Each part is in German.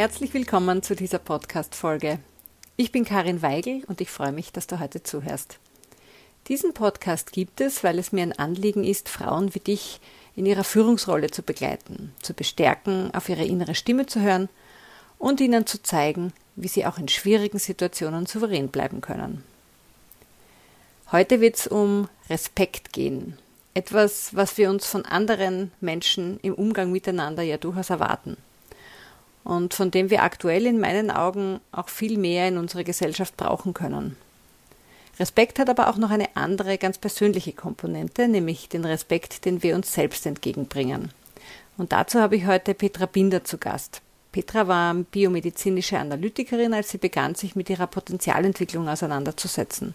Herzlich willkommen zu dieser Podcast-Folge. Ich bin Karin Weigel und ich freue mich, dass du heute zuhörst. Diesen Podcast gibt es, weil es mir ein Anliegen ist, Frauen wie dich in ihrer Führungsrolle zu begleiten, zu bestärken, auf ihre innere Stimme zu hören und ihnen zu zeigen, wie sie auch in schwierigen Situationen souverän bleiben können. Heute wird es um Respekt gehen. Etwas, was wir uns von anderen Menschen im Umgang miteinander ja durchaus erwarten. Und von dem wir aktuell in meinen Augen auch viel mehr in unserer Gesellschaft brauchen können. Respekt hat aber auch noch eine andere, ganz persönliche Komponente, nämlich den Respekt, den wir uns selbst entgegenbringen. Und dazu habe ich heute Petra Binder zu Gast. Petra war biomedizinische Analytikerin, als sie begann, sich mit ihrer Potenzialentwicklung auseinanderzusetzen.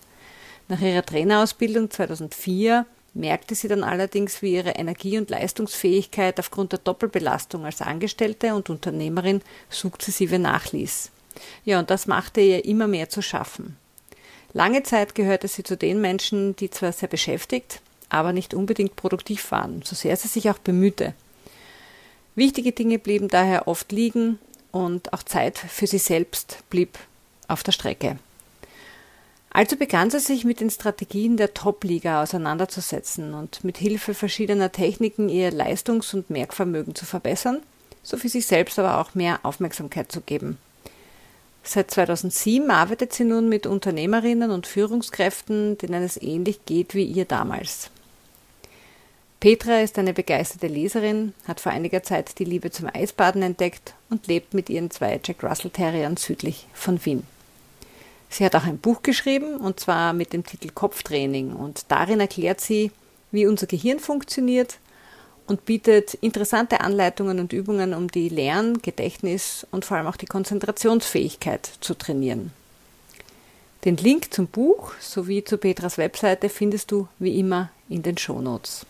Nach ihrer Trainerausbildung 2004 merkte sie dann allerdings, wie ihre Energie- und Leistungsfähigkeit aufgrund der Doppelbelastung als Angestellte und Unternehmerin sukzessive nachließ. Ja, und das machte ihr immer mehr zu schaffen. Lange Zeit gehörte sie zu den Menschen, die zwar sehr beschäftigt, aber nicht unbedingt produktiv waren, so sehr sie sich auch bemühte. Wichtige Dinge blieben daher oft liegen und auch Zeit für sie selbst blieb auf der Strecke. Also begann sie sich mit den Strategien der Top-Liga auseinanderzusetzen und mit Hilfe verschiedener Techniken ihr Leistungs- und Merkvermögen zu verbessern, sowie sich selbst aber auch mehr Aufmerksamkeit zu geben. Seit 2007 arbeitet sie nun mit Unternehmerinnen und Führungskräften, denen es ähnlich geht wie ihr damals. Petra ist eine begeisterte Leserin, hat vor einiger Zeit die Liebe zum Eisbaden entdeckt und lebt mit ihren zwei Jack Russell Terriern südlich von Wien. Sie hat auch ein Buch geschrieben, und zwar mit dem Titel Kopftraining. Und darin erklärt sie, wie unser Gehirn funktioniert und bietet interessante Anleitungen und Übungen, um die Lern-, Gedächtnis- und vor allem auch die Konzentrationsfähigkeit zu trainieren. Den Link zum Buch sowie zu Petras Webseite findest du wie immer in den Shownotes.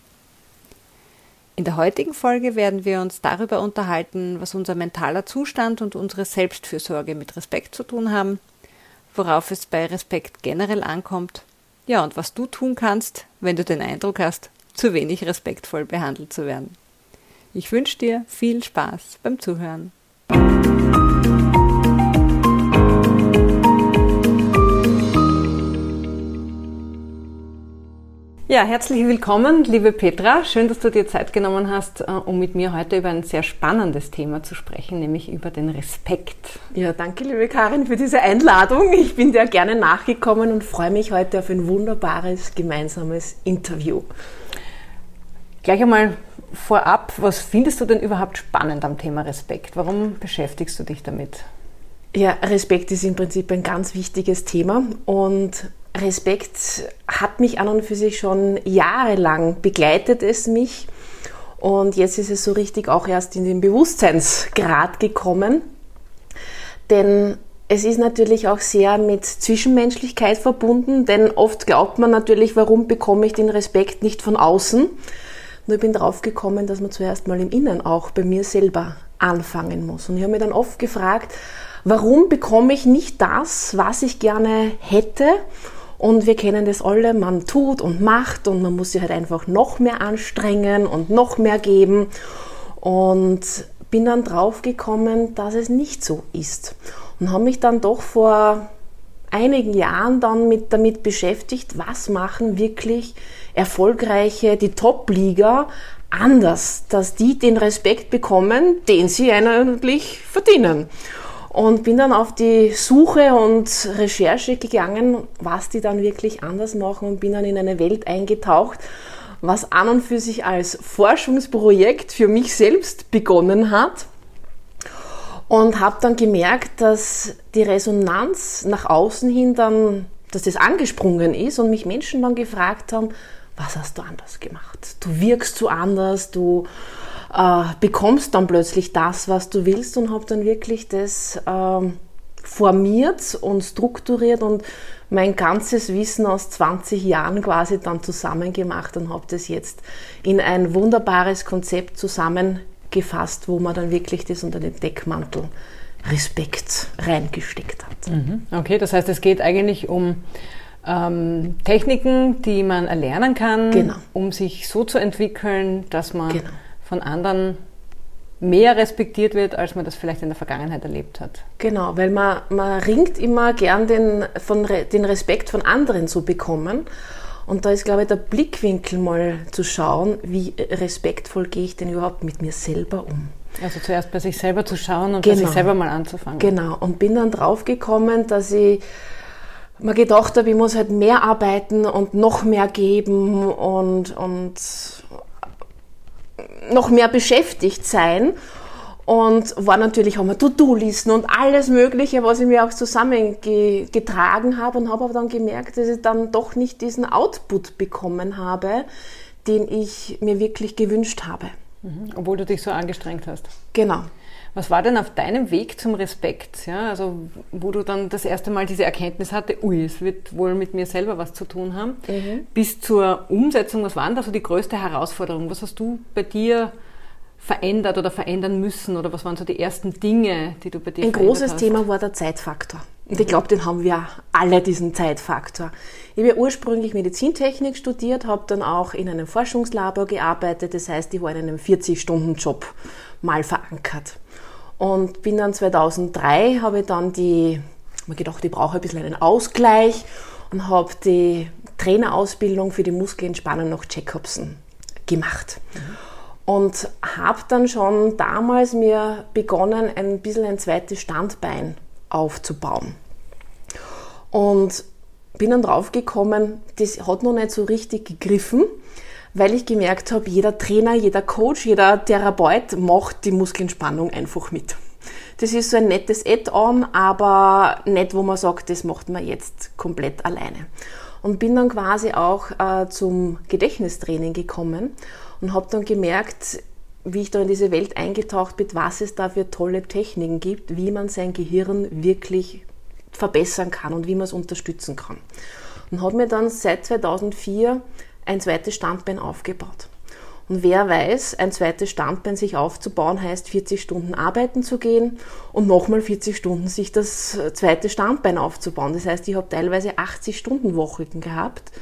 In der heutigen Folge werden wir uns darüber unterhalten, was unser mentaler Zustand und unsere Selbstfürsorge mit Respekt zu tun haben – worauf es bei Respekt generell ankommt, ja, und was du tun kannst, wenn du den Eindruck hast, zu wenig respektvoll behandelt zu werden. Ich wünsche dir viel Spaß beim Zuhören. Ja, herzlich willkommen, liebe Petra. Schön, dass du dir Zeit genommen hast, äh, um mit mir heute über ein sehr spannendes Thema zu sprechen, nämlich über den Respekt. Ja, danke, liebe Karin, für diese Einladung. Ich bin dir gerne nachgekommen und freue mich heute auf ein wunderbares gemeinsames Interview. Gleich einmal vorab, was findest du denn überhaupt spannend am Thema Respekt? Warum beschäftigst du dich damit? Ja, Respekt ist im Prinzip ein ganz wichtiges Thema und Respekt hat mich an und für sich schon jahrelang begleitet es mich und jetzt ist es so richtig auch erst in den Bewusstseinsgrad gekommen, denn es ist natürlich auch sehr mit Zwischenmenschlichkeit verbunden, denn oft glaubt man natürlich, warum bekomme ich den Respekt nicht von außen? Nur ich bin drauf gekommen, dass man zuerst mal im Innen auch bei mir selber anfangen muss. Und ich habe mir dann oft gefragt, warum bekomme ich nicht das, was ich gerne hätte? Und wir kennen das alle, man tut und macht und man muss sich halt einfach noch mehr anstrengen und noch mehr geben. Und bin dann drauf gekommen, dass es nicht so ist. Und habe mich dann doch vor einigen Jahren dann mit, damit beschäftigt, was machen wirklich erfolgreiche, die Top-Liga anders, dass die den Respekt bekommen, den sie eigentlich verdienen und bin dann auf die Suche und Recherche gegangen, was die dann wirklich anders machen und bin dann in eine Welt eingetaucht, was an und für sich als Forschungsprojekt für mich selbst begonnen hat und habe dann gemerkt, dass die Resonanz nach außen hin dann, dass das angesprungen ist und mich Menschen dann gefragt haben, was hast du anders gemacht? Du wirkst so anders, du äh, bekommst dann plötzlich das, was du willst und habe dann wirklich das äh, formiert und strukturiert und mein ganzes Wissen aus 20 Jahren quasi dann zusammengemacht und habe das jetzt in ein wunderbares Konzept zusammengefasst, wo man dann wirklich das unter dem Deckmantel Respekt reingesteckt hat. Mhm. Okay, das heißt, es geht eigentlich um ähm, Techniken, die man erlernen kann, genau. um sich so zu entwickeln, dass man genau von anderen mehr respektiert wird, als man das vielleicht in der Vergangenheit erlebt hat. Genau, weil man, man ringt immer gern den, von, den Respekt von anderen zu bekommen. Und da ist, glaube ich, der Blickwinkel mal zu schauen, wie respektvoll gehe ich denn überhaupt mit mir selber um. Also zuerst bei sich selber zu schauen und genau. bei sich selber mal anzufangen. Genau, und bin dann draufgekommen, dass ich mir gedacht habe, ich muss halt mehr arbeiten und noch mehr geben und, und noch mehr beschäftigt sein. Und war natürlich, haben wir To-Do-Listen und alles Mögliche, was ich mir auch zusammengetragen habe und habe aber dann gemerkt, dass ich dann doch nicht diesen Output bekommen habe, den ich mir wirklich gewünscht habe. Mhm. Obwohl du dich so angestrengt hast. Genau. Was war denn auf deinem Weg zum Respekt? Ja, also wo du dann das erste Mal diese Erkenntnis hatte, ui, es wird wohl mit mir selber was zu tun haben, mhm. bis zur Umsetzung, was war denn da so die größte Herausforderung? Was hast du bei dir verändert oder verändern müssen oder was waren so die ersten Dinge, die du bei dir Ein großes hast? Thema war der Zeitfaktor. Und ich glaube, den haben wir alle, diesen Zeitfaktor. Ich habe ja ursprünglich Medizintechnik studiert, habe dann auch in einem Forschungslabor gearbeitet. Das heißt, ich war in einem 40-Stunden-Job mal verankert. Und bin dann 2003, habe ich dann die, mir gedacht, ich brauche ein bisschen einen Ausgleich und habe die Trainerausbildung für die Muskelentspannung nach Jacobsen gemacht. Mhm. Und habe dann schon damals mir begonnen, ein bisschen ein zweites Standbein aufzubauen. Und bin dann drauf gekommen, das hat noch nicht so richtig gegriffen weil ich gemerkt habe, jeder Trainer, jeder Coach, jeder Therapeut macht die Muskelentspannung einfach mit. Das ist so ein nettes Add-on, aber nicht, wo man sagt, das macht man jetzt komplett alleine. Und bin dann quasi auch äh, zum Gedächtnistraining gekommen und habe dann gemerkt, wie ich da in diese Welt eingetaucht bin, was es da für tolle Techniken gibt, wie man sein Gehirn wirklich verbessern kann und wie man es unterstützen kann. Und habe mir dann seit 2004 ein zweites Standbein aufgebaut. Und wer weiß, ein zweites Standbein sich aufzubauen, heißt 40 Stunden arbeiten zu gehen und nochmal 40 Stunden sich das zweite Standbein aufzubauen. Das heißt, ich habe teilweise 80 Stunden Wochen gehabt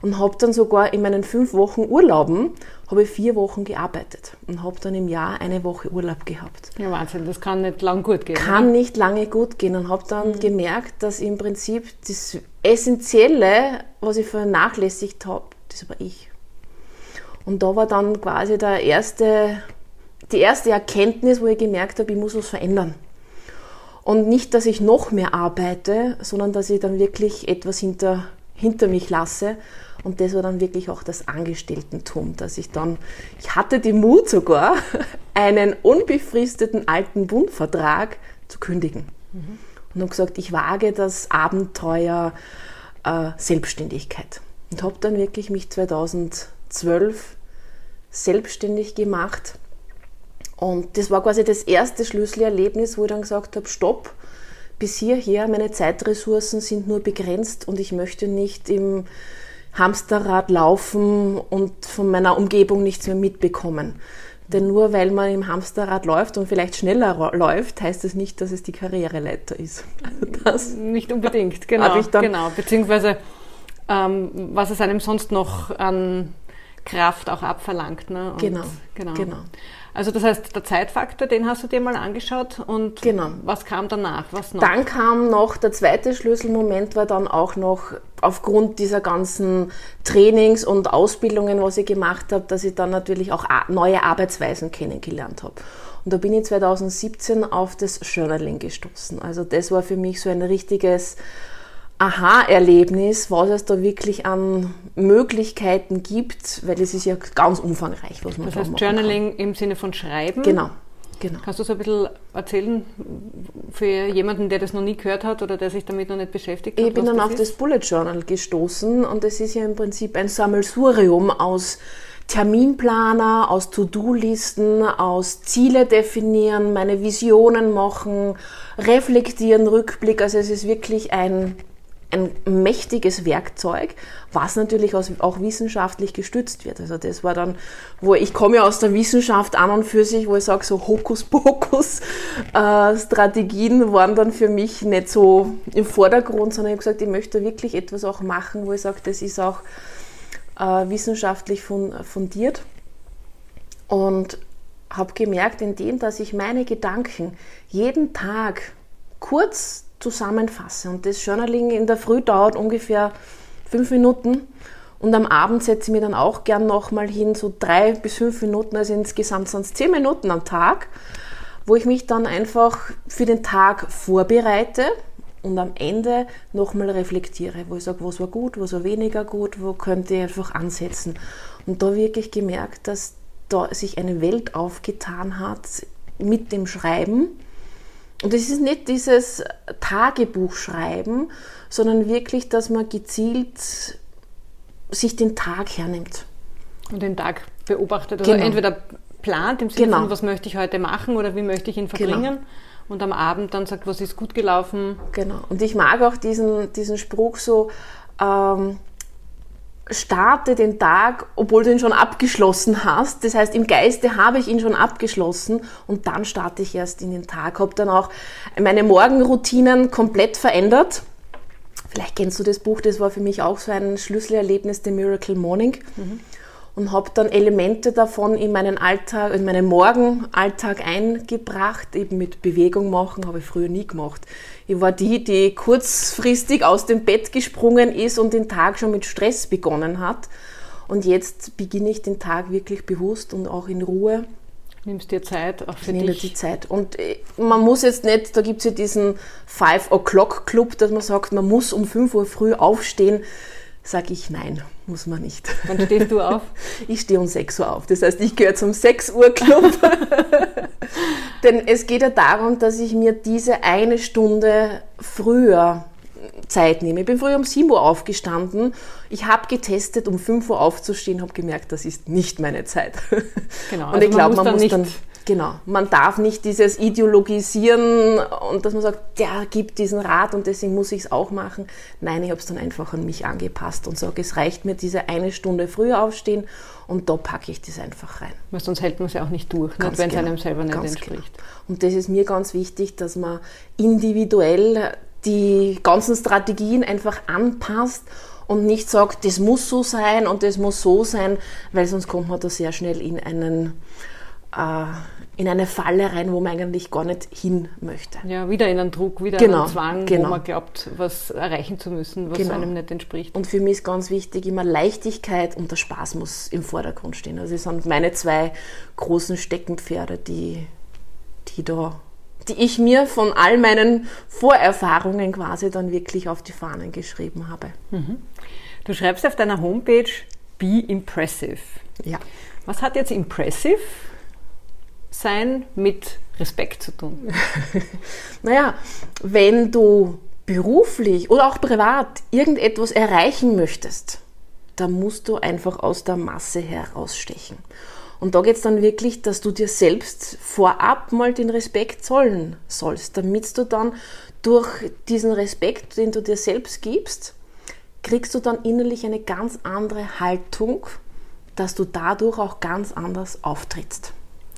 und habe dann sogar in meinen fünf Wochen Urlauben habe ich vier Wochen gearbeitet und habe dann im Jahr eine Woche Urlaub gehabt. Ja, Wahnsinn, das kann nicht lang gut gehen. Kann nicht lange gut gehen und habe dann mhm. gemerkt, dass im Prinzip das Essentielle, was ich vernachlässigt habe, das war ich. Und da war dann quasi der erste, die erste Erkenntnis, wo ich gemerkt habe, ich muss was verändern. Und nicht, dass ich noch mehr arbeite, sondern dass ich dann wirklich etwas hinter, hinter mich lasse. Und das war dann wirklich auch das Angestelltentum, dass ich dann, ich hatte den Mut sogar, einen unbefristeten alten Bundvertrag zu kündigen. Mhm. Und habe gesagt, ich wage das Abenteuer äh, Selbstständigkeit und habe dann wirklich mich 2012 selbstständig gemacht. Und das war quasi das erste Schlüsselerlebnis, wo ich dann gesagt habe, stopp, bis hierher, meine Zeitressourcen sind nur begrenzt und ich möchte nicht im Hamsterrad laufen und von meiner Umgebung nichts mehr mitbekommen. Denn nur weil man im Hamsterrad läuft und vielleicht schneller läuft, heißt das nicht, dass es die Karriereleiter ist. das nicht unbedingt, genau. genau. Beziehungsweise ähm, was es einem sonst noch an Kraft auch abverlangt. Ne? Und, genau, genau, genau. Also das heißt, der Zeitfaktor, den hast du dir mal angeschaut und genau. was kam danach? Was noch? Dann kam noch der zweite Schlüsselmoment, war dann auch noch aufgrund dieser ganzen Trainings und Ausbildungen, was ich gemacht habe, dass ich dann natürlich auch neue Arbeitsweisen kennengelernt habe. Und da bin ich 2017 auf das Journaling gestoßen. Also das war für mich so ein richtiges Aha-Erlebnis, was es da wirklich an Möglichkeiten gibt, weil es ist ja ganz umfangreich, was man das da heißt, Journaling kann. im Sinne von Schreiben? Genau. Genau. Kannst du so ein bisschen erzählen für jemanden, der das noch nie gehört hat oder der sich damit noch nicht beschäftigt hat? Ich bin dann das auf ist? das Bullet Journal gestoßen und es ist ja im Prinzip ein Sammelsurium aus Terminplaner, aus To-Do-Listen, aus Ziele definieren, meine Visionen machen, reflektieren, Rückblick. Also es ist wirklich ein ein mächtiges Werkzeug, was natürlich auch wissenschaftlich gestützt wird. Also das war dann, wo ich komme ja aus der Wissenschaft an und für sich, wo ich sage, so Hokuspokus äh, waren dann für mich nicht so im Vordergrund, sondern ich habe gesagt, ich möchte wirklich etwas auch machen, wo ich sage, das ist auch äh, wissenschaftlich fundiert. Und habe gemerkt, indem dass ich meine Gedanken jeden Tag kurz zusammenfasse und das Journaling in der Früh dauert ungefähr fünf Minuten und am Abend setze ich mir dann auch gern nochmal hin, so drei bis fünf Minuten, also insgesamt sonst zehn Minuten am Tag, wo ich mich dann einfach für den Tag vorbereite und am Ende nochmal reflektiere, wo ich sage, was war gut, was war weniger gut, wo könnte ich einfach ansetzen. Und da wirklich gemerkt, dass da sich eine Welt aufgetan hat mit dem Schreiben. Und es ist nicht dieses Tagebuchschreiben, sondern wirklich, dass man gezielt sich den Tag hernimmt. Und den Tag beobachtet. Also genau. entweder plant im Sinne genau. von, was möchte ich heute machen oder wie möchte ich ihn verbringen. Genau. Und am Abend dann sagt, was ist gut gelaufen. Genau. Und ich mag auch diesen, diesen Spruch so, ähm, starte den Tag, obwohl du ihn schon abgeschlossen hast. Das heißt, im Geiste habe ich ihn schon abgeschlossen und dann starte ich erst in den Tag. Habe dann auch meine Morgenroutinen komplett verändert. Vielleicht kennst du das Buch, das war für mich auch so ein Schlüsselerlebnis, The Miracle Morning. Mhm. Und habe dann Elemente davon in meinen Alltag, in meinen Morgenalltag eingebracht, eben mit Bewegung machen, habe ich früher nie gemacht. Ich war die, die kurzfristig aus dem Bett gesprungen ist und den Tag schon mit Stress begonnen hat. Und jetzt beginne ich den Tag wirklich bewusst und auch in Ruhe Nimmst dir Zeit, auch für ich dich. Nehme die Zeit. Und äh, man muss jetzt nicht, da gibt es ja diesen Five O'Clock Club, dass man sagt, man muss um 5 Uhr früh aufstehen. Sage ich nein, muss man nicht. Wann stehst du auf? Ich stehe um 6 Uhr auf. Das heißt, ich gehöre zum 6 Uhr Club. Denn es geht ja darum, dass ich mir diese eine Stunde früher Zeit nehme. Ich bin früher um 7 Uhr aufgestanden. Ich habe getestet, um 5 Uhr aufzustehen, habe gemerkt, das ist nicht meine Zeit. Genau, und also ich glaube, man, man muss dann, genau, man darf nicht dieses Ideologisieren und dass man sagt, der gibt diesen Rat und deswegen muss ich es auch machen. Nein, ich habe es dann einfach an mich angepasst und sage, es reicht mir diese eine Stunde früher aufstehen und da packe ich das einfach rein. Weil sonst hält man es ja auch nicht durch, wenn es genau, einem selber nicht entspricht. Genau. Und das ist mir ganz wichtig, dass man individuell die ganzen Strategien einfach anpasst und nicht sagt, das muss so sein und das muss so sein, weil sonst kommt man da sehr schnell in einen äh, in eine Falle rein, wo man eigentlich gar nicht hin möchte. Ja, wieder in einen Druck, wieder genau, in einen Zwang, genau. wo man glaubt, was erreichen zu müssen, was genau. einem nicht entspricht. Und für mich ist ganz wichtig, immer Leichtigkeit und der Spaß muss im Vordergrund stehen. Also das sind meine zwei großen Steckenpferde, die, die da die ich mir von all meinen Vorerfahrungen quasi dann wirklich auf die Fahnen geschrieben habe. Mhm. Du schreibst auf deiner Homepage Be Impressive. Ja. Was hat jetzt Impressive sein mit Respekt zu tun? naja, wenn du beruflich oder auch privat irgendetwas erreichen möchtest, dann musst du einfach aus der Masse herausstechen. Und da geht es dann wirklich, dass du dir selbst vorab mal den Respekt zollen sollst, damit du dann durch diesen Respekt, den du dir selbst gibst, kriegst du dann innerlich eine ganz andere Haltung, dass du dadurch auch ganz anders auftrittst.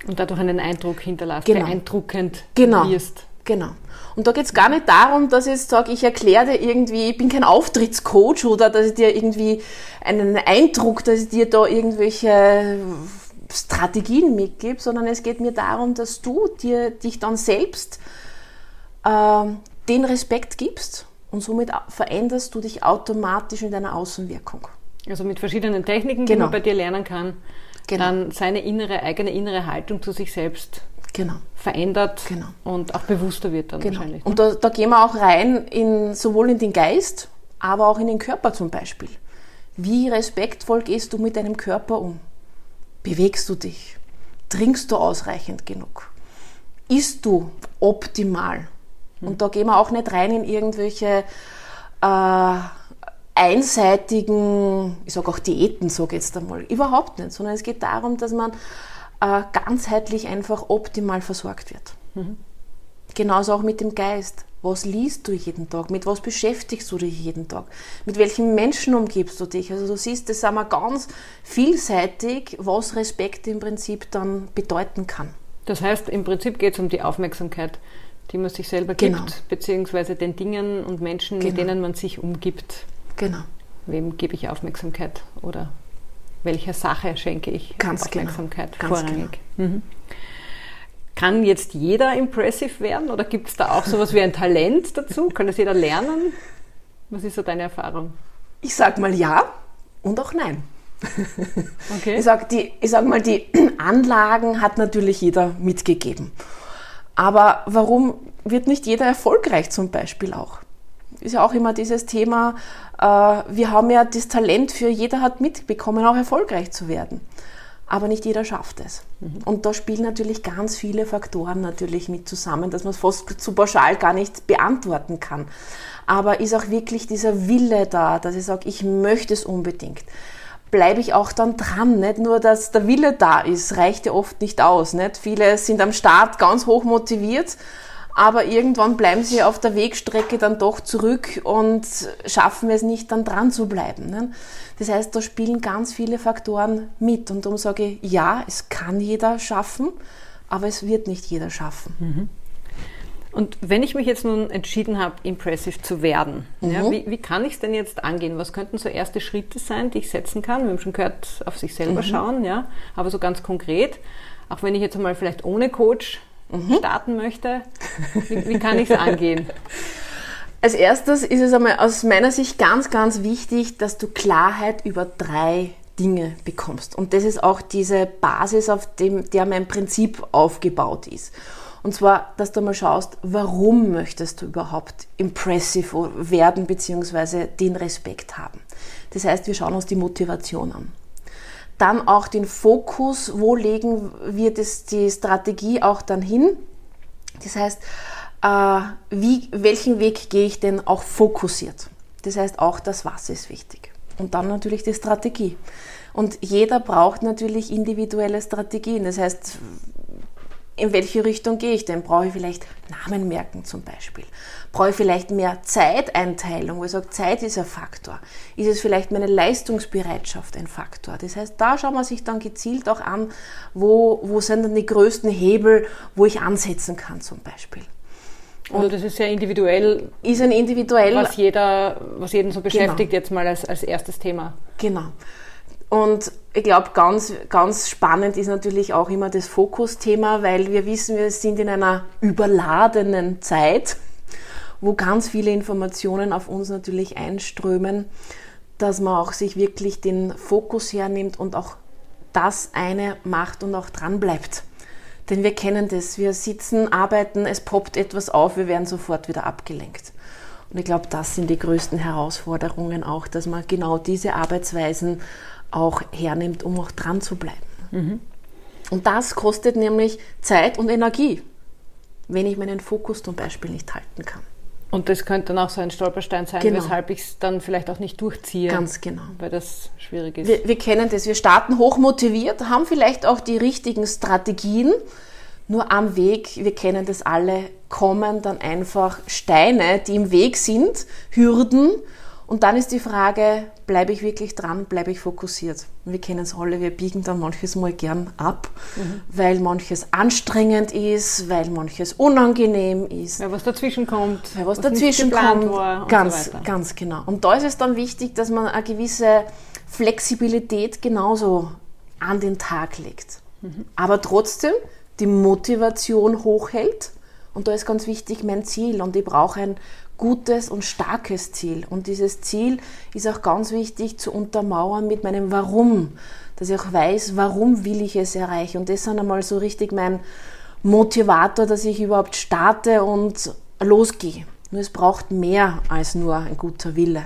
Und dadurch einen Eindruck hinterlässt, genau. beeindruckend genau. wirst. Genau. Und da geht es gar nicht darum, dass ich jetzt sage, ich erkläre dir irgendwie, ich bin kein Auftrittscoach oder dass ich dir irgendwie einen Eindruck, dass ich dir da irgendwelche Strategien mitgebe, sondern es geht mir darum, dass du dir dich dann selbst äh, den Respekt gibst und somit veränderst du dich automatisch in deiner Außenwirkung. Also mit verschiedenen Techniken, genau. die man bei dir lernen kann, genau. dann seine innere, eigene innere Haltung zu sich selbst genau. verändert genau. und auch bewusster wird dann genau. wahrscheinlich. Ne? Und da, da gehen wir auch rein, in, sowohl in den Geist, aber auch in den Körper zum Beispiel. Wie respektvoll gehst du mit deinem Körper um? Bewegst du dich? Trinkst du ausreichend genug? Isst du optimal? Und da gehen wir auch nicht rein in irgendwelche äh, einseitigen, ich sage auch Diäten, sage jetzt einmal, überhaupt nicht, sondern es geht darum, dass man äh, ganzheitlich einfach optimal versorgt wird. Mhm. Genauso auch mit dem Geist. Was liest du jeden Tag? Mit was beschäftigst du dich jeden Tag? Mit welchen Menschen umgibst du dich? Also du siehst, das ist wir ganz vielseitig, was Respekt im Prinzip dann bedeuten kann. Das heißt, im Prinzip geht es um die Aufmerksamkeit, die man sich selber gibt, genau. beziehungsweise den Dingen und Menschen, genau. mit denen man sich umgibt. Genau. Wem gebe ich Aufmerksamkeit oder welcher Sache schenke ich Ganz Aufmerksamkeit genau. Ganz vorrangig. Mhm. Kann jetzt jeder impressive werden oder gibt es da auch sowas wie ein Talent dazu? Kann das jeder lernen? Was ist so deine Erfahrung? Ich sag mal ja und auch nein. Okay. Ich sag, die, ich sag mal, die Anlagen hat natürlich jeder mitgegeben. Aber warum wird nicht jeder erfolgreich zum Beispiel auch? Ist ja auch immer dieses Thema, äh, wir haben ja das Talent für jeder hat mitbekommen, auch erfolgreich zu werden. Aber nicht jeder schafft es. Und da spielen natürlich ganz viele Faktoren natürlich mit zusammen, dass man es fast zu pauschal gar nicht beantworten kann. Aber ist auch wirklich dieser Wille da, dass ich sage, ich möchte es unbedingt bleibe ich auch dann dran. Nicht nur, dass der Wille da ist, reicht ja oft nicht aus. Nicht? Viele sind am Start ganz hoch motiviert, aber irgendwann bleiben sie auf der Wegstrecke dann doch zurück und schaffen es nicht, dann dran zu bleiben. Nicht? Das heißt, da spielen ganz viele Faktoren mit. Und darum sage ich, ja, es kann jeder schaffen, aber es wird nicht jeder schaffen. Und wenn ich mich jetzt nun entschieden habe, impressive zu werden, ja, wie, wie kann ich es denn jetzt angehen? Was könnten so erste Schritte sein, die ich setzen kann? Wir haben schon gehört, auf sich selber schauen, ja, aber so ganz konkret, auch wenn ich jetzt einmal vielleicht ohne Coach starten möchte, wie, wie kann ich es angehen? Als erstes ist es einmal aus meiner Sicht ganz, ganz wichtig, dass du Klarheit über drei Dinge bekommst. Und das ist auch diese Basis, auf dem, der mein Prinzip aufgebaut ist. Und zwar, dass du mal schaust, warum möchtest du überhaupt impressive werden bzw. den Respekt haben. Das heißt, wir schauen uns die Motivation an. Dann auch den Fokus, wo legen wir das, die Strategie auch dann hin. Das heißt, äh, wie, welchen Weg gehe ich denn auch fokussiert? Das heißt, auch das Was ist wichtig. Und dann natürlich die Strategie. Und jeder braucht natürlich individuelle Strategien. Das heißt, in welche Richtung gehe ich denn? Brauche ich vielleicht Namen merken zum Beispiel? Brauche ich vielleicht mehr Zeiteinteilung, wo ich sage, Zeit ist ein Faktor? Ist es vielleicht meine Leistungsbereitschaft ein Faktor? Das heißt, da schaut man sich dann gezielt auch an, wo, wo sind dann die größten Hebel, wo ich ansetzen kann zum Beispiel. Also das ist sehr individuell, Ist ein individuell was, jeder, was jeden so beschäftigt, jetzt mal als, als erstes Thema. Genau. Und ich glaube, ganz, ganz spannend ist natürlich auch immer das Fokusthema, weil wir wissen, wir sind in einer überladenen Zeit, wo ganz viele Informationen auf uns natürlich einströmen, dass man auch sich wirklich den Fokus hernimmt und auch das eine macht und auch dran bleibt. Denn wir kennen das. Wir sitzen, arbeiten, es poppt etwas auf, wir werden sofort wieder abgelenkt. Und ich glaube, das sind die größten Herausforderungen auch, dass man genau diese Arbeitsweisen auch hernimmt, um auch dran zu bleiben. Und das kostet nämlich Zeit und Energie, wenn ich meinen Fokus zum Beispiel nicht halten kann. Und das könnte dann auch so ein Stolperstein sein, Genau. weshalb ich es dann vielleicht auch nicht durchziehe. Ganz genau. Weil das schwierig ist. Wir, wir kennen das, wir starten hoch motiviert, haben vielleicht auch die richtigen Strategien, nur am Weg, wir kennen das alle, kommen dann einfach Steine, die im Weg sind, Hürden. Und dann ist die Frage, bleibe ich wirklich dran, bleibe ich fokussiert? Und wir kennen es alle, wir biegen dann manches mal gern ab, weil manches anstrengend ist, weil manches unangenehm ist. Weil was dazwischen kommt, Weil was, nicht dazwischen kommt. war und ganz, so ganz genau. Und da ist es dann wichtig, dass man eine gewisse Flexibilität genauso an den Tag legt. Mhm. Aber trotzdem die Motivation hochhält. Und da ist ganz wichtig mein Ziel. Und ich brauche ein gutes und starkes Ziel. Und dieses Ziel ist auch ganz wichtig zu untermauern mit meinem Warum. Dass ich auch weiß, warum will ich es erreichen. Und das ist dann einmal so richtig mein Motivator, dass ich überhaupt starte und losgehe. Nur es braucht mehr als nur ein guter Wille.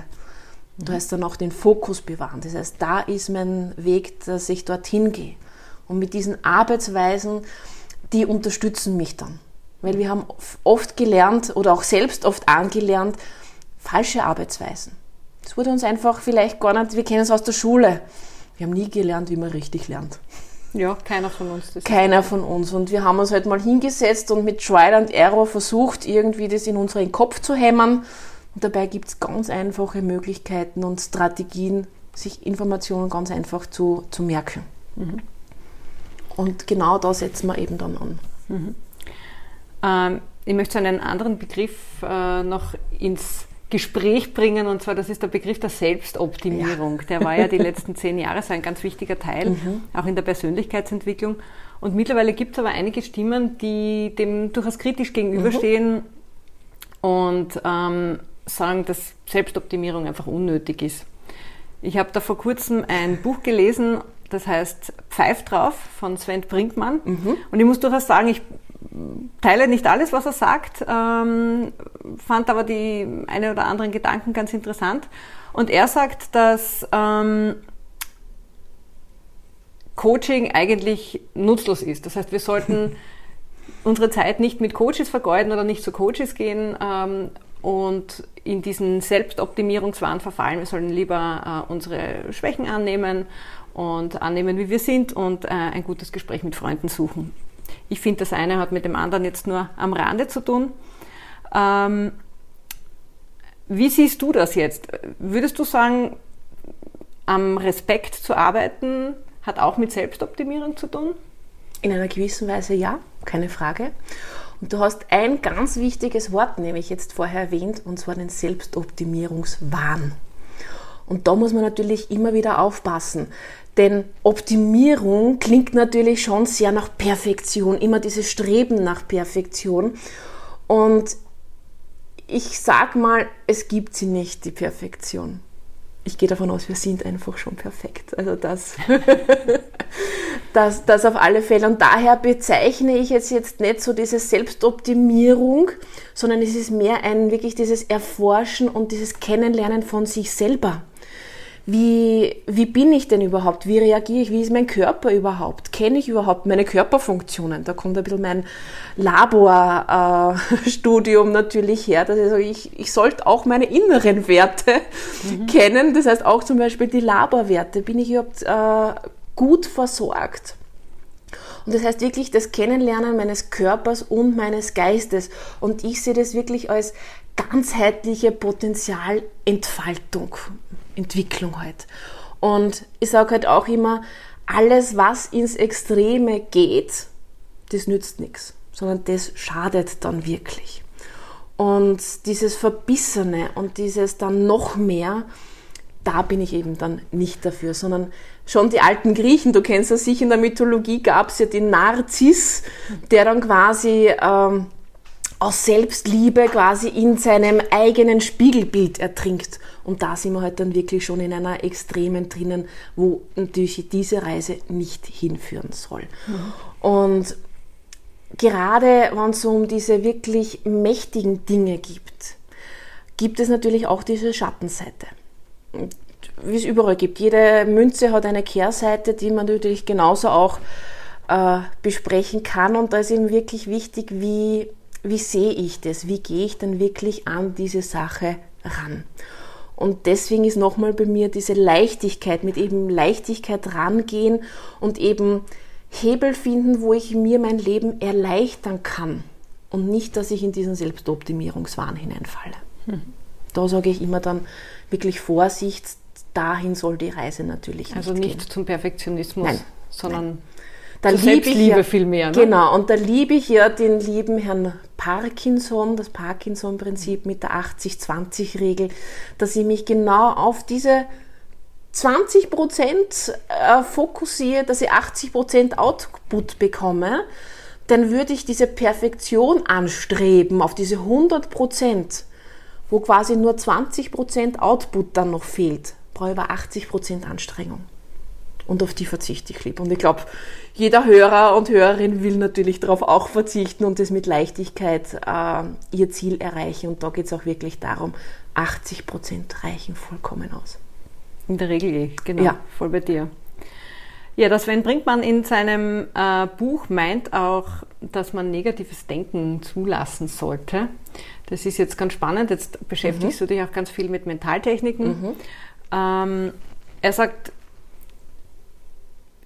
Du heißt dann auch den Fokus bewahren. Das heißt, da ist mein Weg, dass ich dorthin gehe. Und mit diesen Arbeitsweisen, die unterstützen mich dann. Weil wir haben oft gelernt oder auch selbst oft angelernt, falsche Arbeitsweisen. Es wurde uns einfach vielleicht gar nicht, wir kennen es aus der Schule. Wir haben nie gelernt, wie man richtig lernt. Ja, keiner von uns. Keiner von uns. Und wir haben uns halt mal hingesetzt und mit Trial and Error versucht, irgendwie das in unseren Kopf zu hämmern. Und dabei gibt es ganz einfache Möglichkeiten und Strategien, sich Informationen ganz einfach zu, zu merken. Und genau da setzen wir eben dann an. Ähm, ich möchte so einen anderen Begriff äh, noch ins Gespräch bringen, und zwar das ist der Begriff der Selbstoptimierung. Ja. Der war ja die letzten zehn Jahre so ein ganz wichtiger Teil, mhm. auch in der Persönlichkeitsentwicklung. Und mittlerweile gibt es aber einige Stimmen, die dem durchaus kritisch gegenüberstehen mhm. und ähm, sagen, dass Selbstoptimierung einfach unnötig ist. Ich habe da vor kurzem ein Buch gelesen, das heißt Pfeif drauf von Sven Brinkmann. Mhm. Und ich muss durchaus sagen, ich teile nicht alles, was er sagt, ähm, fand aber die eine oder anderen Gedanken ganz interessant. Und er sagt, dass ähm, Coaching eigentlich nutzlos ist. Das heißt, wir sollten unsere Zeit nicht mit Coaches vergeuden oder nicht zu Coaches gehen ähm, und in diesen Selbstoptimierungswahn verfallen. Wir sollen lieber äh, unsere Schwächen annehmen und annehmen, wie wir sind und äh, ein gutes Gespräch mit Freunden suchen. Ich finde, das eine hat mit dem anderen jetzt nur am Rande zu tun. Ähm, wie siehst du das jetzt? Würdest du sagen, am Respekt zu arbeiten hat auch mit Selbstoptimierung zu tun? In einer gewissen Weise ja, keine Frage. Und du hast ein ganz wichtiges Wort, nämlich jetzt vorher erwähnt, und zwar den Selbstoptimierungswahn. Und da muss man natürlich immer wieder aufpassen. Denn Optimierung klingt natürlich schon sehr nach Perfektion, immer dieses Streben nach Perfektion. Und ich sag mal, es gibt sie nicht, die Perfektion. Ich gehe davon aus, wir sind einfach schon perfekt. Also das, das, das auf alle Fälle. Und daher bezeichne ich jetzt, jetzt nicht so diese Selbstoptimierung, sondern es ist mehr ein wirklich dieses Erforschen und dieses Kennenlernen von sich selber wie, wie bin ich denn überhaupt? Wie reagiere ich? Wie ist mein Körper überhaupt? Kenne ich überhaupt meine Körperfunktionen? Da kommt ein bisschen mein Laborstudium äh, natürlich her. Dass ich, sage, ich, ich sollte auch meine inneren Werte mhm. kennen. Das heißt auch zum Beispiel die Laborwerte. Bin ich überhaupt äh, gut versorgt? Und das heißt wirklich das Kennenlernen meines Körpers und meines Geistes. Und ich sehe das wirklich als ganzheitliche Potenzialentfaltung. Entwicklung halt. Und ich sage halt auch immer, alles, was ins Extreme geht, das nützt nichts, sondern das schadet dann wirklich. Und dieses Verbissene und dieses dann noch mehr, da bin ich eben dann nicht dafür, sondern schon die alten Griechen, du kennst das sicher, in der Mythologie gab es ja den Narziss, der dann quasi ähm, aus Selbstliebe quasi in seinem eigenen Spiegelbild ertrinkt. Und da sind wir halt dann wirklich schon in einer Extremen drinnen, wo natürlich diese Reise nicht hinführen soll. Mhm. Und gerade wenn es um diese wirklich mächtigen Dinge gibt, gibt es natürlich auch diese Schattenseite. Wie es überall gibt. Jede Münze hat eine Kehrseite, die man natürlich genauso auch äh, besprechen kann. Und da ist eben wirklich wichtig, wie wie sehe ich das? Wie gehe ich dann wirklich an diese Sache ran? Und deswegen ist nochmal bei mir diese Leichtigkeit, mit eben Leichtigkeit rangehen und eben Hebel finden, wo ich mir mein Leben erleichtern kann. Und nicht, dass ich in diesen Selbstoptimierungswahn hineinfalle. Hm. Da sage ich immer dann wirklich Vorsicht, dahin soll die Reise natürlich nicht Also nicht gehen. zum Perfektionismus, Nein. sondern Nein. Da liebe ich ja, viel mehr. Ne? Genau, und da liebe ich ja den lieben Herrn Parkinson, das Parkinson-Prinzip mit der 80-20-Regel, dass ich mich genau auf diese 20 Prozent äh, fokussiere, dass ich 80 Prozent Output bekomme, dann würde ich diese Perfektion anstreben auf diese 100 Prozent, wo quasi nur 20 Prozent Output dann noch fehlt, brauche ich aber 80 Prozent Anstrengung. Und auf die verzichte ich lieber. Und ich glaube, jeder Hörer und Hörerin will natürlich darauf auch verzichten und es mit Leichtigkeit äh, ihr Ziel erreichen. Und da geht es auch wirklich darum, 80 Prozent reichen vollkommen aus. In der Regel, eh, genau, ja. voll bei dir. Ja, das Sven Brinkmann in seinem äh, Buch meint auch, dass man negatives Denken zulassen sollte. Das ist jetzt ganz spannend. Jetzt beschäftigst mhm. du dich auch ganz viel mit Mentaltechniken. Mhm. Ähm, er sagt,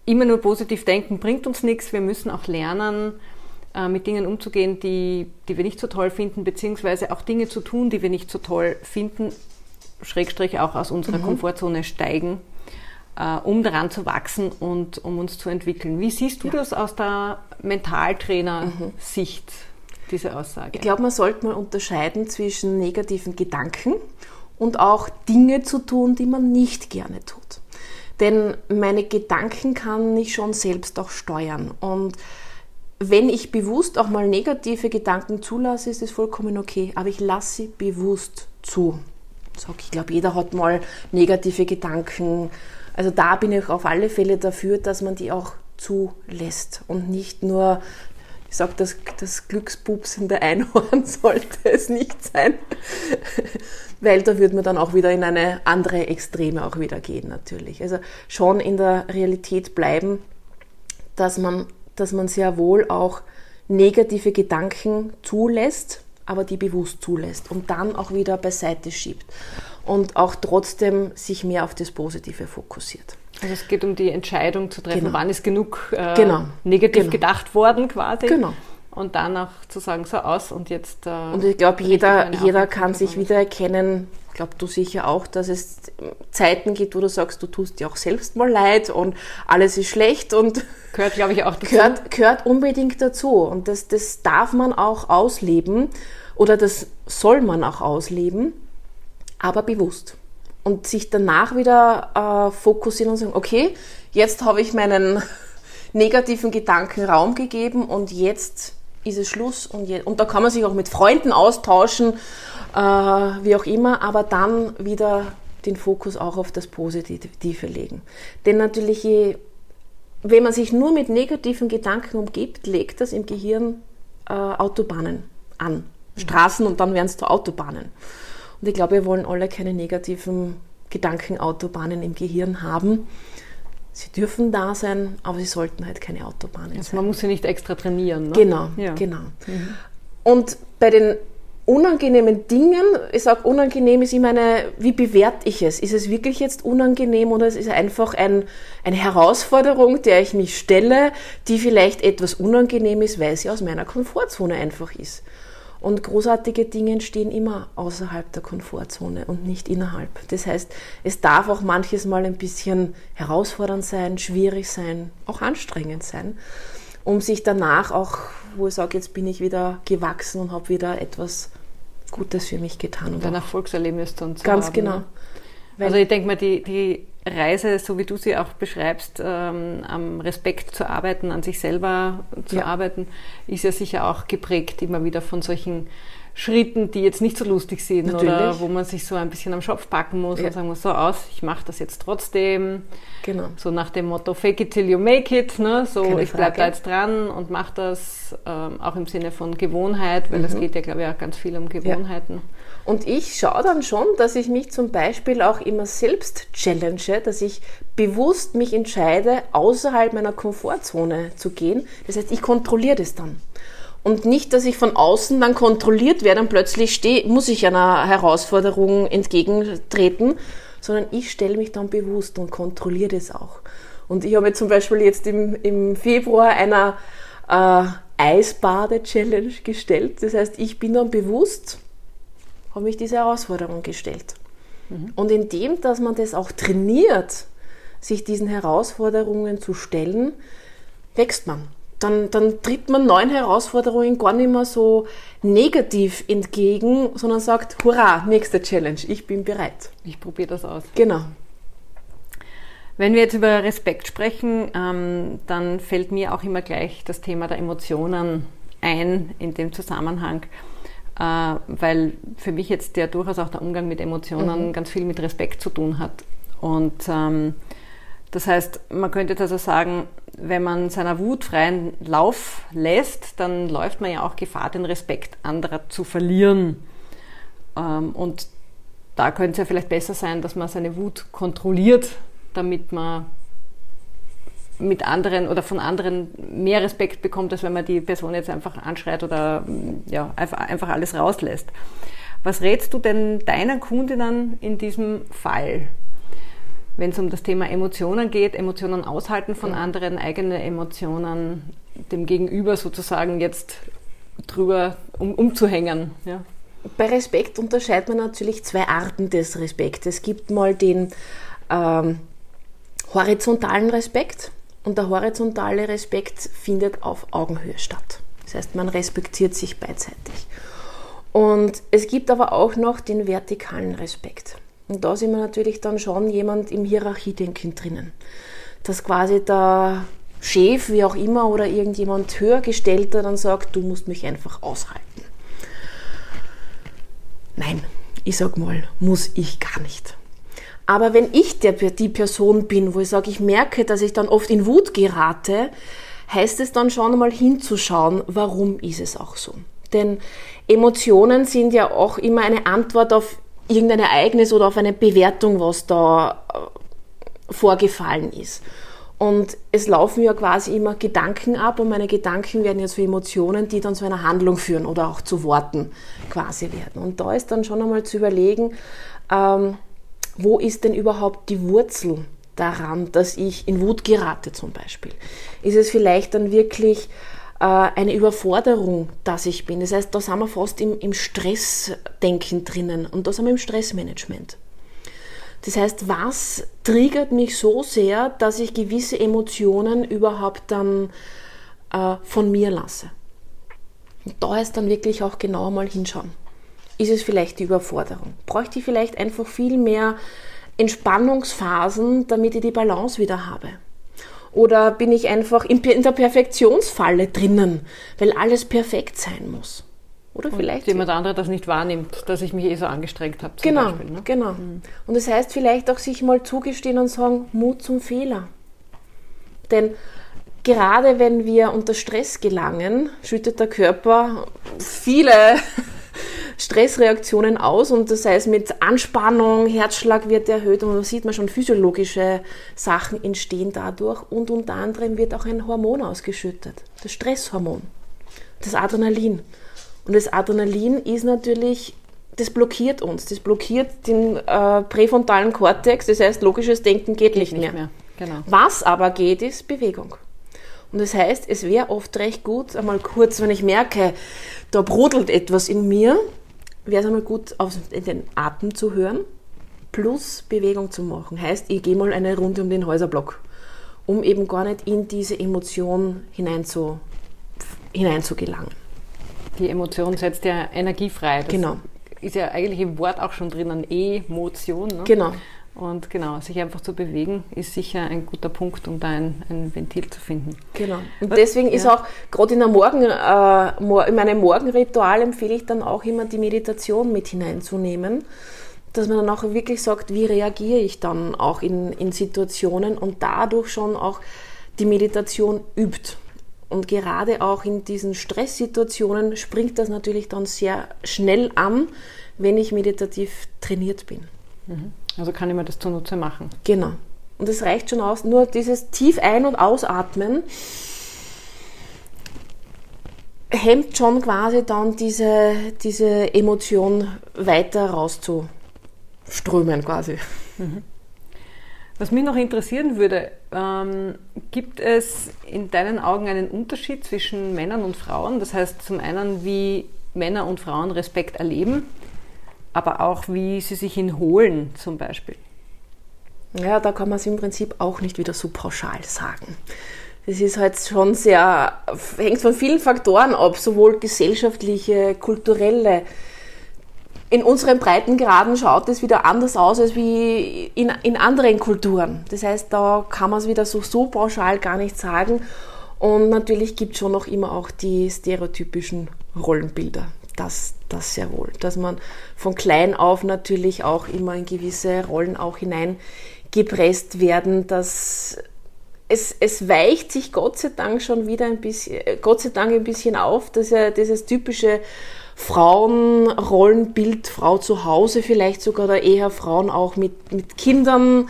immer nur positiv denken bringt uns nichts. Wir müssen auch lernen, äh, mit Dingen umzugehen, die, die wir nicht so toll finden, beziehungsweise auch Dinge zu tun, die wir nicht so toll finden, Schrägstrich auch aus unserer mhm. Komfortzone steigen, äh, um daran zu wachsen und um uns zu entwickeln. Wie siehst du ja. das aus der Mentaltrainer-Sicht? diese Aussage? Ich glaube, man sollte mal unterscheiden zwischen negativen Gedanken und auch Dinge zu tun, die man nicht gerne tut. Denn meine Gedanken kann ich schon selbst auch steuern. Und wenn ich bewusst auch mal negative Gedanken zulasse, ist es vollkommen okay. Aber ich lasse sie bewusst zu. Ich glaube, jeder hat mal negative Gedanken. Also da bin ich auf alle Fälle dafür, dass man die auch zulässt und nicht nur, ich sage, das, das Glückspups in der Einhorn sollte es nicht sein, weil da würde man dann auch wieder in eine andere Extreme auch wieder gehen natürlich. Also schon in der Realität bleiben, dass man, dass man sehr wohl auch negative Gedanken zulässt, aber die bewusst zulässt und dann auch wieder beiseite schiebt und auch trotzdem sich mehr auf das Positive fokussiert. Also es geht um die Entscheidung zu treffen, Genau. wann ist genug äh, Genau. negativ Genau. gedacht worden quasi. Genau. Und dann auch zu sagen, so aus und jetzt. Äh, Und ich glaube, jeder, jeder kann sich wiedererkennen, ich glaube du sicher auch, dass es Zeiten gibt, wo du sagst, du tust dir auch selbst mal leid und alles ist schlecht und. Gehört, glaube ich, auch dazu. gehört, gehört unbedingt dazu. Und das, das darf man auch ausleben oder das soll man auch ausleben, aber bewusst. Und sich danach wieder äh, fokussieren und sagen, okay, jetzt habe ich meinen negativen Gedanken Raum gegeben und jetzt ist es Schluss. Und, je, und da kann man sich auch mit Freunden austauschen, äh, wie auch immer, aber dann wieder den Fokus auch auf das Positive legen. Denn natürlich, je wenn man sich nur mit negativen Gedanken umgibt, legt das im Gehirn äh, Autobahnen an. Straßen und dann werden es zu Autobahnen. Und ich glaube, wir wollen alle keine negativen Gedankenautobahnen im Gehirn haben. Sie dürfen da sein, aber sie sollten halt keine Autobahnen Also sein. man muss sie nicht extra trainieren. Ne? Genau, Ja. genau. Und bei den unangenehmen Dingen, ich sage, unangenehm ist immer eine, wie bewerte ich es? Ist es wirklich jetzt unangenehm oder ist es einfach ein, eine Herausforderung, der ich mich stelle, die vielleicht etwas unangenehm ist, weil sie aus meiner Komfortzone einfach ist? Und großartige Dinge entstehen immer außerhalb der Komfortzone und nicht innerhalb. Das heißt, es darf auch manches Mal ein bisschen herausfordernd sein, schwierig sein, auch anstrengend sein, um sich danach auch, wo ich sage, jetzt bin ich wieder gewachsen und habe wieder etwas Gutes für mich getan. Und ein Erfolgserlebnis dann zu Ganz haben, genau. Ne? Also ich denke mal, die, die Reise, so wie du sie auch beschreibst, ähm, am Respekt zu arbeiten, an sich selber zu Ja. arbeiten, ist ja sicher auch geprägt immer wieder von solchen Schritten, die jetzt nicht so lustig sind oder Natürlich. wo man sich so ein bisschen am Schopf packen muss Ja. und sagen muss, so aus, ich mache das jetzt trotzdem. Genau. So nach dem Motto Fake it till you make it, ne? so Keine ich bleibe da jetzt dran und mache das ähm, auch im Sinne von Gewohnheit, weil es Mhm. geht ja glaube ich auch ganz viel um Gewohnheiten. Und ich schaue dann schon, dass ich mich zum Beispiel auch immer selbst challenge, dass ich bewusst mich entscheide, außerhalb meiner Komfortzone zu gehen. Das heißt, ich kontrolliere das dann. Und nicht, dass ich von außen dann kontrolliert werde und plötzlich stehe, muss ich einer Herausforderung entgegentreten, sondern ich stelle mich dann bewusst und kontrolliere das auch. Und ich habe zum Beispiel jetzt im, im Februar einer äh, Eisbade-Challenge gestellt. Das heißt, ich bin dann bewusst, habe mich diese Herausforderung gestellt. Und indem, dass man das auch trainiert, sich diesen Herausforderungen zu stellen, wächst man. Dann, dann tritt man neuen Herausforderungen gar nicht mehr so negativ entgegen, sondern sagt, hurra, nächste Challenge, ich bin bereit. Ich probiere das aus. Genau. Wenn wir jetzt über Respekt sprechen, ähm, dann fällt mir auch immer gleich das Thema der Emotionen ein in dem Zusammenhang, weil für mich jetzt ja durchaus auch der Umgang mit Emotionen ganz viel mit Respekt zu tun hat. Und ähm, das heißt, man könnte jetzt also sagen, wenn man seiner Wut freien Lauf lässt, dann läuft man ja auch Gefahr, den Respekt anderer zu verlieren. Ähm, und da könnte es ja vielleicht besser sein, dass man seine Wut kontrolliert, damit man mit anderen oder von anderen mehr Respekt bekommt, als wenn man die Person jetzt einfach anschreit oder ja, einfach, alles rauslässt. Was rätst du denn deinen Kundinnen in diesem Fall? Wenn es um das Thema Emotionen geht, Emotionen aushalten von anderen, eigene Emotionen dem Gegenüber sozusagen jetzt drüber um, umzuhängen. Ja? Bei Respekt unterscheidet man natürlich zwei Arten des Respekts. Es gibt mal den ähm, horizontalen Respekt und der horizontale Respekt findet auf Augenhöhe statt. Das heißt, man respektiert sich beidseitig. Und es gibt aber auch noch den vertikalen Respekt. Und da sind wir natürlich dann schon jemand im Hierarchiedenken drinnen. Dass quasi der Chef, wie auch immer, oder irgendjemand höhergestellter dann sagt, du musst mich einfach aushalten. Nein, ich sag mal, muss ich gar nicht. Aber wenn ich der, die Person bin, wo ich sage, ich merke, dass ich dann oft in Wut gerate, heißt es dann schon einmal hinzuschauen, warum ist es auch so. Denn Emotionen sind ja auch immer eine Antwort auf irgendein Ereignis oder auf eine Bewertung, was da äh, vorgefallen ist. Und es laufen ja quasi immer Gedanken ab und meine Gedanken werden ja zu Emotionen, die dann zu einer Handlung führen oder auch zu Worten quasi werden. Und da ist dann schon einmal zu überlegen, ähm, wo ist denn überhaupt die Wurzel daran, dass ich in Wut gerate zum Beispiel? Ist es vielleicht dann wirklich äh, eine Überforderung, dass ich bin? Das heißt, da sind wir fast im, im Stressdenken drinnen und da sind wir im Stressmanagement. Das heißt, was triggert mich so sehr, dass ich gewisse Emotionen überhaupt dann äh, von mir lasse? Und da ist dann wirklich auch genau mal hinschauen ist es vielleicht die Überforderung? Bräuchte ich vielleicht einfach viel mehr Entspannungsphasen, damit ich die Balance wieder habe? Oder bin ich einfach in der Perfektionsfalle drinnen, weil alles perfekt sein muss? Oder vielleicht. Und jemand anderer das nicht wahrnimmt, dass ich mich eh so angestrengt habe. Genau, Beispiel, ne? genau. Mhm. Und das heißt vielleicht auch sich mal zugestehen und sagen, Mut zum Fehler. Denn gerade wenn wir unter Stress gelangen, schüttet der Körper viele Stressreaktionen aus und das heißt mit Anspannung, Herzschlag wird erhöht und da sieht man schon physiologische Sachen entstehen dadurch und unter anderem wird auch ein Hormon ausgeschüttet, das Stresshormon, das Adrenalin. Und das Adrenalin ist natürlich, das blockiert uns, das blockiert den äh, präfrontalen Kortex, das heißt logisches Denken geht, geht nicht, mehr. mehr. Genau. Was aber geht, ist Bewegung. Und das heißt, es wäre oft recht gut, einmal kurz, wenn ich merke, da brodelt etwas in mir, wäre es einmal gut, auf den Atem zu hören, plus Bewegung zu machen. Heißt, ich gehe mal eine Runde um den Häuserblock, um eben gar nicht in diese Emotion hinein zu, hinein. Die Emotion setzt ja Energie frei. Das genau. Ist ja eigentlich im Wort auch schon drinnen, Emotion. Ne? Genau. Und genau, sich einfach zu bewegen, ist sicher ein guter Punkt, um da ein, ein Ventil zu finden. Genau. Und deswegen ja. ist auch, gerade in, Morgen, äh, in meinem Morgenritual empfehle ich dann auch immer die Meditation mit hineinzunehmen, dass man dann auch wirklich sagt, wie reagiere ich dann auch in, in Situationen und dadurch schon auch die Meditation übt. Und gerade auch in diesen Stresssituationen springt das natürlich dann sehr schnell an, wenn ich meditativ trainiert bin. Mhm. Also kann ich mir das zunutze machen. Genau. Und es reicht schon aus, nur dieses tief ein- und ausatmen hemmt schon quasi dann diese, diese Emotion weiter rauszuströmen quasi. Mhm. Was mich noch interessieren würde, ähm, gibt es in deinen Augen einen Unterschied zwischen Männern und Frauen? Das heißt zum einen, wie Männer und Frauen Respekt erleben aber auch wie sie sich ihn holen zum Beispiel. Ja, da kann man es im Prinzip auch nicht wieder so pauschal sagen. Das ist halt schon sehr, hängt von vielen Faktoren ab, sowohl gesellschaftliche, kulturelle. In unseren Breitengraden schaut es wieder anders aus als wie in, in anderen Kulturen. Das heißt, da kann man es wieder so, so pauschal gar nicht sagen. Und natürlich gibt es schon noch immer auch die stereotypischen Rollenbilder das, das sehr wohl. Dass man von klein auf natürlich auch immer in gewisse Rollen auch hineingepresst werden, dass es, es weicht sich Gott sei Dank schon wieder ein bisschen, äh, Gott sei Dank ein bisschen auf, dass ja dieses typische Frauenrollenbild, Frau zu Hause vielleicht sogar oder eher Frauen auch mit, mit Kindern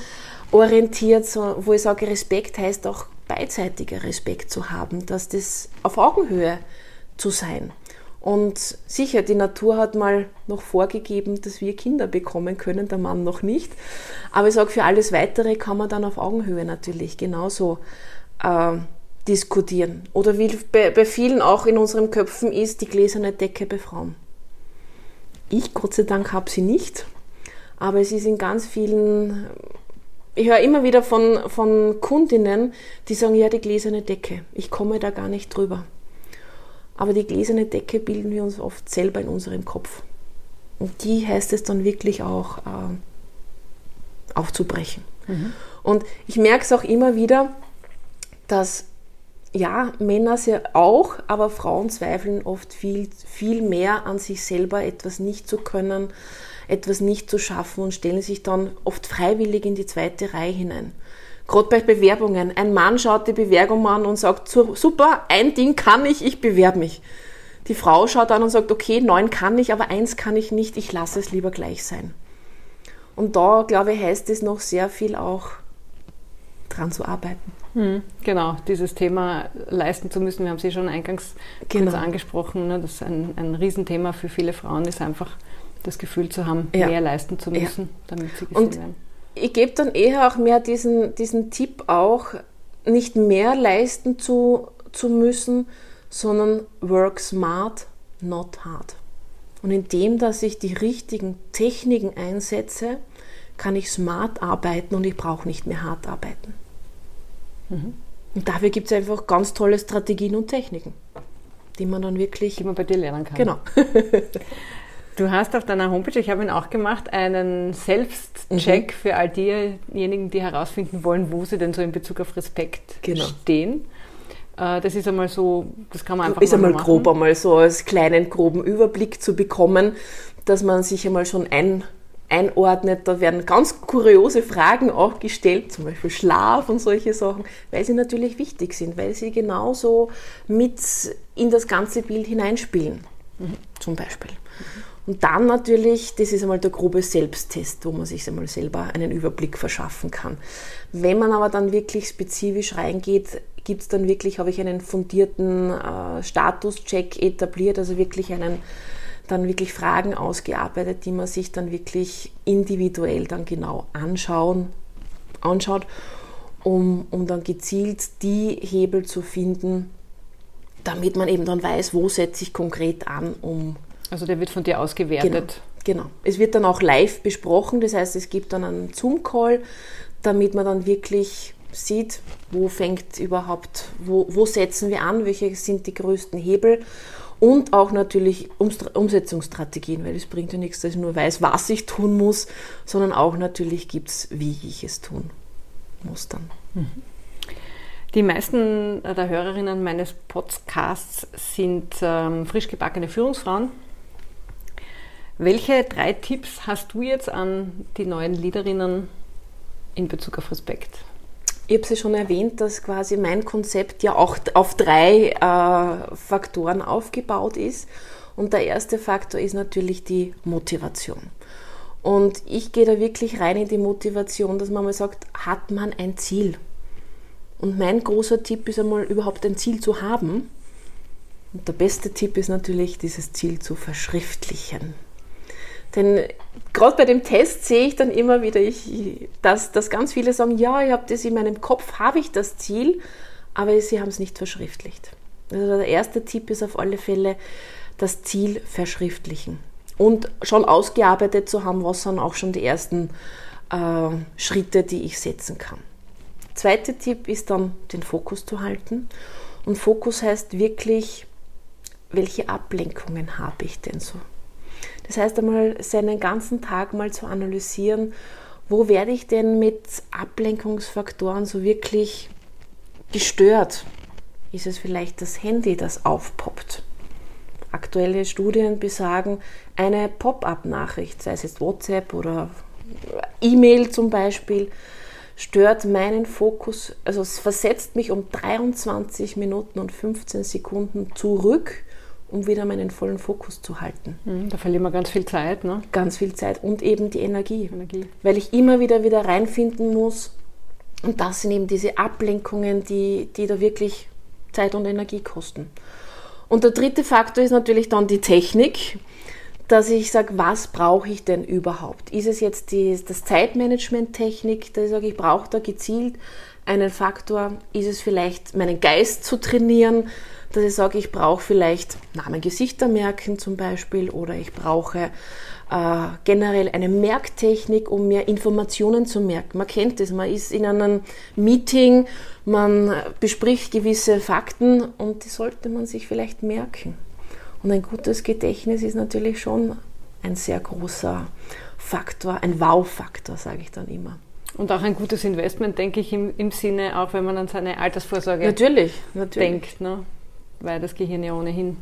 orientiert, wo ich sage, Respekt heißt auch beidseitiger Respekt zu haben, dass das auf Augenhöhe zu sein. Und sicher, die Natur hat mal noch vorgegeben, dass wir Kinder bekommen können, der Mann noch nicht. Aber ich sage, für alles Weitere kann man dann auf Augenhöhe natürlich genauso äh, diskutieren. Oder wie bei, bei vielen auch in unseren Köpfen ist, die gläserne Decke bei Frauen. Ich, Gott sei Dank, habe sie nicht. Aber es ist in ganz vielen, ich höre immer wieder von, von Kundinnen, die sagen, ja, die gläserne Decke, ich komme da gar nicht drüber. Aber die gläserne Decke bilden wir uns oft selber in unserem Kopf. Und die heißt es dann wirklich auch äh, aufzubrechen. Mhm. Und ich merke es auch immer wieder, dass ja, Männer sehr auch, aber Frauen zweifeln oft viel, viel mehr an sich selber, etwas nicht zu können, etwas nicht zu schaffen und stellen sich dann oft freiwillig in die zweite Reihe hinein. Gerade bei Bewerbungen. Ein Mann schaut die Bewerbung an und sagt, super, ein Ding kann ich, ich bewerbe mich. Die Frau schaut an und sagt, okay, neun kann ich, aber eins kann ich nicht, ich lasse es lieber gleich sein. Und da, glaube ich, heißt es noch sehr viel auch dran zu arbeiten. Hm, genau, dieses Thema leisten zu müssen, wir haben es eh schon eingangs genau. angesprochen, ne, das ist ein, ein Riesenthema für viele Frauen, ist einfach das Gefühl zu haben, ja. mehr leisten zu müssen, ja. damit sie gesehen Und werden. Ich gebe dann eher auch mehr diesen, diesen Tipp auch, nicht mehr leisten zu, zu müssen, sondern work smart, not hard. Und indem, dass ich die richtigen Techniken einsetze, kann ich smart arbeiten und ich brauche nicht mehr hart arbeiten. Mhm. Und dafür gibt es einfach ganz tolle Strategien und Techniken, die man dann wirklich. Die man bei dir lernen kann. Genau. du hast auf deiner Homepage, ich habe ihn auch gemacht, einen Selbstcheck mhm. für all diejenigen, die herausfinden wollen, wo sie denn so in Bezug auf Respekt genau. stehen. Äh, das ist einmal so, das kann man einfach Ist einmal machen. grob einmal so als kleinen groben Überblick zu bekommen, dass man sich einmal schon ein einordnet. Da werden ganz kuriose Fragen auch gestellt, zum Beispiel Schlaf und solche Sachen, weil sie natürlich wichtig sind, weil sie genauso mit in das ganze Bild hineinspielen, mhm. zum Beispiel. Und dann natürlich, das ist einmal der grobe Selbsttest, wo man sich einmal selber einen Überblick verschaffen kann. Wenn man aber dann wirklich spezifisch reingeht, gibt es dann wirklich, habe ich einen fundierten äh, Statuscheck etabliert, also wirklich einen dann wirklich Fragen ausgearbeitet, die man sich dann wirklich individuell dann genau anschauen, anschaut, um, um dann gezielt die Hebel zu finden, damit man eben dann weiß, wo setze ich konkret an, um. Also der wird von dir ausgewertet. Genau, genau. Es wird dann auch live besprochen, das heißt, es gibt dann einen Zoom-Call, damit man dann wirklich sieht, wo fängt überhaupt, wo, wo setzen wir an, welche sind die größten Hebel und auch natürlich Umsetzungsstrategien, weil es bringt ja nichts, dass ich nur weiß, was ich tun muss, sondern auch natürlich gibt es, wie ich es tun muss dann. Mhm. Die meisten der Hörerinnen meines Podcasts sind ähm, frisch gebackene Führungsfrauen. Welche drei Tipps hast du jetzt an die neuen Leaderinnen in Bezug auf Respekt? Ich habe es schon erwähnt, dass quasi mein Konzept ja auch auf drei äh, Faktoren aufgebaut ist. Und der erste Faktor ist natürlich die Motivation. Und ich gehe da wirklich rein in die Motivation, dass man mal sagt, hat man ein Ziel? Und mein großer Tipp ist einmal überhaupt ein Ziel zu haben. Und der beste Tipp ist natürlich, dieses Ziel zu verschriftlichen. Denn gerade bei dem Test sehe ich dann immer wieder, ich, dass, dass ganz viele sagen, ja, ich habe das in meinem Kopf, habe ich das Ziel, aber sie haben es nicht verschriftlicht. Also der erste Tipp ist auf alle Fälle, das Ziel verschriftlichen und schon ausgearbeitet zu haben, was sind auch schon die ersten äh, Schritte, die ich setzen kann. Zweiter Tipp ist dann, den Fokus zu halten. Und Fokus heißt wirklich, welche Ablenkungen habe ich denn so? Das heißt einmal, seinen ganzen Tag mal zu analysieren, wo werde ich denn mit Ablenkungsfaktoren so wirklich gestört? Ist es vielleicht das Handy, das aufpoppt? Aktuelle Studien besagen, eine Pop-up-Nachricht, sei es jetzt WhatsApp oder E-Mail zum Beispiel, stört meinen Fokus, also es versetzt mich um 23 Minuten und 15 Sekunden zurück um wieder meinen vollen Fokus zu halten. Hm, da verlieren wir ganz viel Zeit, ne? Ganz viel Zeit und eben die Energie. Energie. Weil ich immer wieder wieder reinfinden muss. Und das sind eben diese Ablenkungen, die, die da wirklich Zeit und Energie kosten. Und der dritte Faktor ist natürlich dann die Technik, dass ich sage, was brauche ich denn überhaupt? Ist es jetzt die, das Zeitmanagement-Technik, dass ich sage, ich brauche da gezielt einen Faktor? Ist es vielleicht meinen Geist zu trainieren? Dass ich sage, ich brauche vielleicht Namen, Gesichter merken zum Beispiel oder ich brauche äh, generell eine Merktechnik, um mir Informationen zu merken. Man kennt das, man ist in einem Meeting, man bespricht gewisse Fakten und die sollte man sich vielleicht merken. Und ein gutes Gedächtnis ist natürlich schon ein sehr großer Faktor, ein Wow-Faktor, sage ich dann immer. Und auch ein gutes Investment, denke ich, im, im Sinne, auch wenn man an seine Altersvorsorge natürlich, natürlich. denkt, ne? Weil das Gehirn ja ohnehin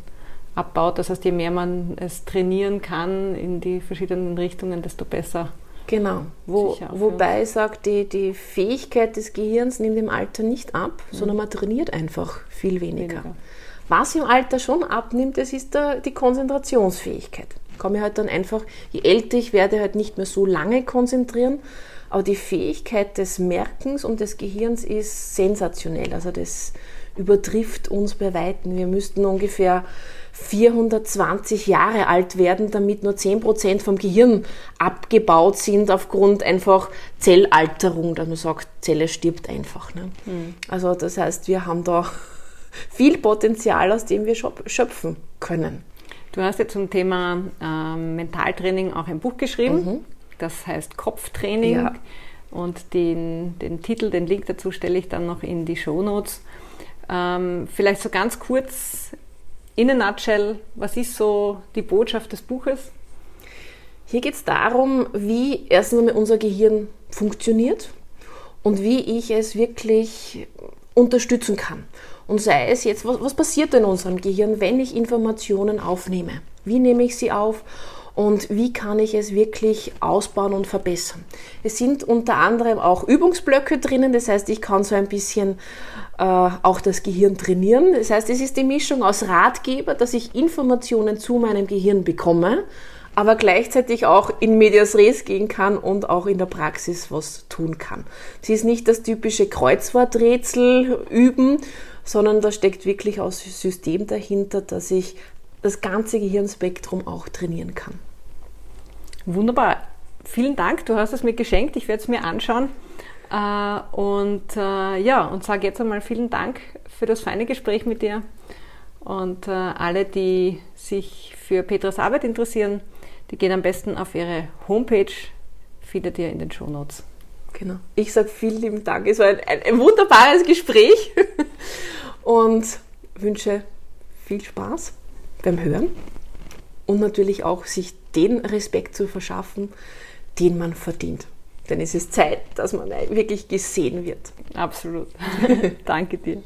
abbaut. Das heißt, je mehr man es trainieren kann in die verschiedenen Richtungen, desto besser. Genau. Wo, wobei ich sage, die, die Fähigkeit des Gehirns nimmt im Alter nicht ab, mhm. sondern man trainiert einfach viel weniger. weniger. Was im Alter schon abnimmt, das ist der, die Konzentrationsfähigkeit. Ich kann mich halt dann einfach, je älter ich werde, halt nicht mehr so lange konzentrieren, aber die Fähigkeit des Merkens und des Gehirns ist sensationell. Also das übertrifft uns bei Weitem. Wir müssten ungefähr 420 Jahre alt werden, damit nur 10% vom Gehirn abgebaut sind aufgrund einfach Zellalterung, dass man sagt, Zelle stirbt einfach. Ne? Mhm. Also das heißt, wir haben da viel Potenzial, aus dem wir schöpfen können. Du hast ja zum Thema ähm, Mentaltraining auch ein Buch geschrieben. Mhm. Das heißt Kopftraining. Ja. Und den, den Titel, den Link dazu stelle ich dann noch in die Show Notes. Ähm, vielleicht so ganz kurz in a nutshell, was ist so die Botschaft des Buches? Hier geht es darum, wie erstens einmal unser Gehirn funktioniert und wie ich es wirklich unterstützen kann. Und sei es jetzt, was, was passiert in unserem Gehirn, wenn ich Informationen aufnehme? Wie nehme ich sie auf? Und wie kann ich es wirklich ausbauen und verbessern. Es sind unter anderem auch Übungsblöcke drinnen, das heißt, ich kann so ein bisschen äh, auch das Gehirn trainieren. Das heißt, es ist die Mischung aus Ratgeber, dass ich Informationen zu meinem Gehirn bekomme, aber gleichzeitig auch in Medias Res gehen kann und auch in der Praxis was tun kann. Sie ist nicht das typische Kreuzworträtsel üben, sondern da steckt wirklich auch System dahinter, dass ich das ganze Gehirnspektrum auch trainieren kann. Wunderbar. Vielen Dank, du hast es mir geschenkt. Ich werde es mir anschauen. Äh, und äh, ja, und sage jetzt einmal vielen Dank für das feine Gespräch mit dir. Und äh, alle, die sich für Petras Arbeit interessieren, die gehen am besten auf ihre Homepage, findet ihr in den Show Notes. Genau. Ich sage vielen lieben Dank. Es war ein, ein, ein wunderbares Gespräch und wünsche viel Spaß beim Hören und natürlich auch sich den Respekt zu verschaffen, den man verdient. Denn es ist Zeit, dass man wirklich gesehen wird. Absolut. Danke dir.